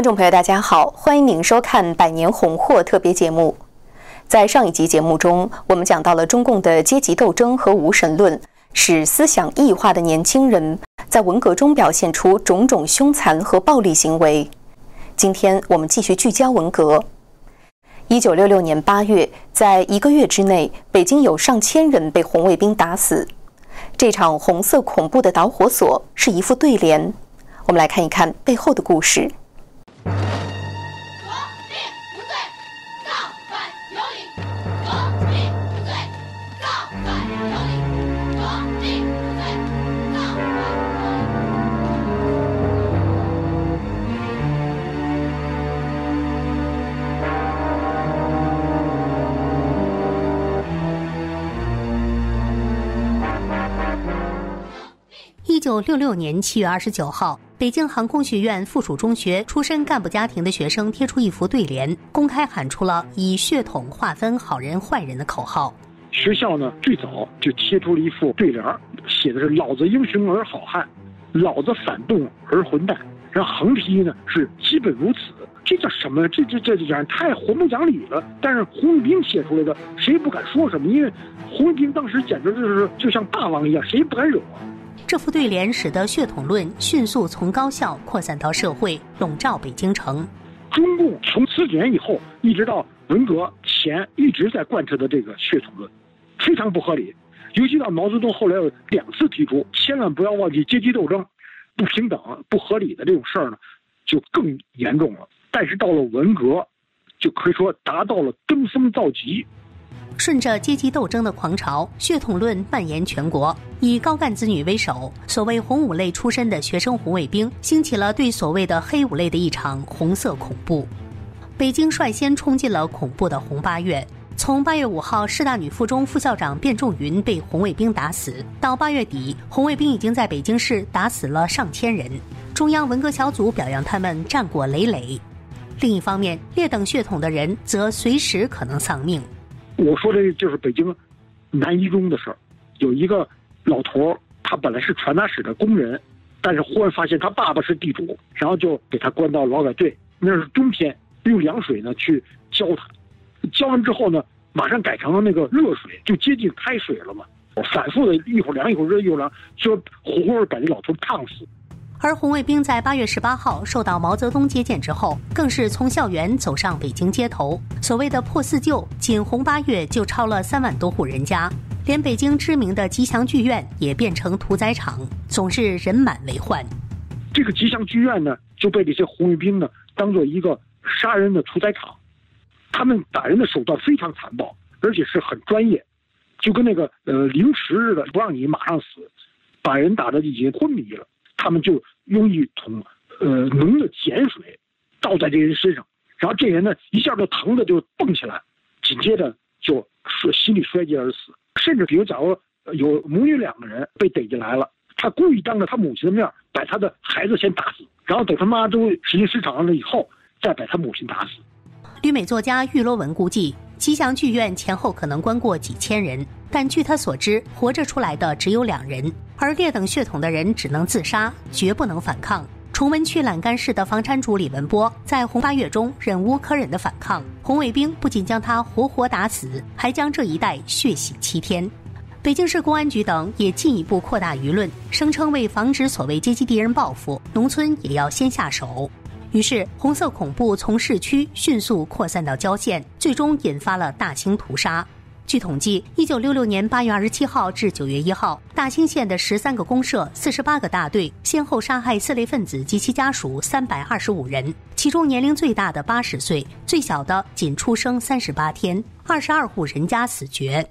观众朋友，大家好，欢迎您收看《百年红货》特别节目。在上一集节目中，我们讲到了中共的阶级斗争和无神论，使思想异化的年轻人在文革中表现出种种凶残和暴力行为。今天我们继续聚焦文革。一九六六年八月，在一个月之内，北京有上千人被红卫兵打死。这场红色恐怖的导火索是一副对联。我们来看一看背后的故事。九六六年七月二十九号，北京航空学院附属中学出身干部家庭的学生贴出一幅对联，公开喊出了以血统划分好人坏人的口号。学校呢，最早就贴出了一副对联，写的是“老子英雄而好汉，老子反动而混蛋”。然后横批呢是“基本如此”。这叫什么？这这这这样太活不讲理了。但是红卫兵写出来的，谁也不敢说什么，因为红卫兵当时简直就是就像大王一样，谁也不敢惹。这副对联使得血统论迅速从高校扩散到社会，笼罩北京城。中共从四几年以后一直到文革前，一直在贯彻的这个血统论，非常不合理。尤其到毛泽东后来有两次提出，千万不要忘记阶级斗争、不平等、不合理的这种事儿呢，就更严重了。但是到了文革，就可以说达到了登峰造极。顺着阶级斗争的狂潮，血统论蔓延全国。以高干子女为首，所谓红五类出身的学生红卫兵，兴起了对所谓的黑五类的一场红色恐怖。北京率先冲进了恐怖的红八月。从八月五号师大女附中副校长卞仲云被红卫兵打死，到八月底，红卫兵已经在北京市打死了上千人。中央文革小组表扬他们战果累累。另一方面，劣等血统的人则随时可能丧命。我说的就是北京南一中的事儿，有一个老头儿，他本来是传达室的工人，但是忽然发现他爸爸是地主，然后就给他关到劳改队。那是冬天，用凉水呢去浇他，浇完之后呢，马上改成了那个热水，就接近开水了嘛。反复的一会儿凉一会儿热一会儿凉，就活活把这老头烫死。而红卫兵在八月十八号受到毛泽东接见之后，更是从校园走上北京街头。所谓的破四旧，仅红八月就超了三万多户人家，连北京知名的吉祥剧院也变成屠宰场，总是人满为患。这个吉祥剧院呢，就被这些红卫兵呢当做一个杀人的屠宰场，他们打人的手段非常残暴，而且是很专业，就跟那个呃凌迟似的，不让你马上死，把人打的已经昏迷了。他们就用一桶呃浓的碱水倒在这人身上，然后这人呢一下就疼的就蹦起来，紧接着就心力衰竭而死。甚至比如假如有母女两个人被逮进来了，他故意当着他母亲的面把他的孩子先打死，然后等他妈都实际失常了以后，再把他母亲打死。旅美作家玉罗文估计，吉祥剧院前后可能关过几千人，但据他所知，活着出来的只有两人。而劣等血统的人只能自杀，绝不能反抗。崇文区栏杆市的房产主李文波在红八月中忍无可忍的反抗，红卫兵不仅将他活活打死，还将这一带血洗七天。北京市公安局等也进一步扩大舆论，声称为防止所谓阶级敌人报复，农村也要先下手。于是，红色恐怖从市区迅速扩散到郊县，最终引发了大兴屠杀。据统计，一九六六年八月二十七号至九月一号，大兴县的十三个公社、四十八个大队，先后杀害四类分子及其家属三百二十五人，其中年龄最大的八十岁，最小的仅出生三十八天，二十二户人家死绝。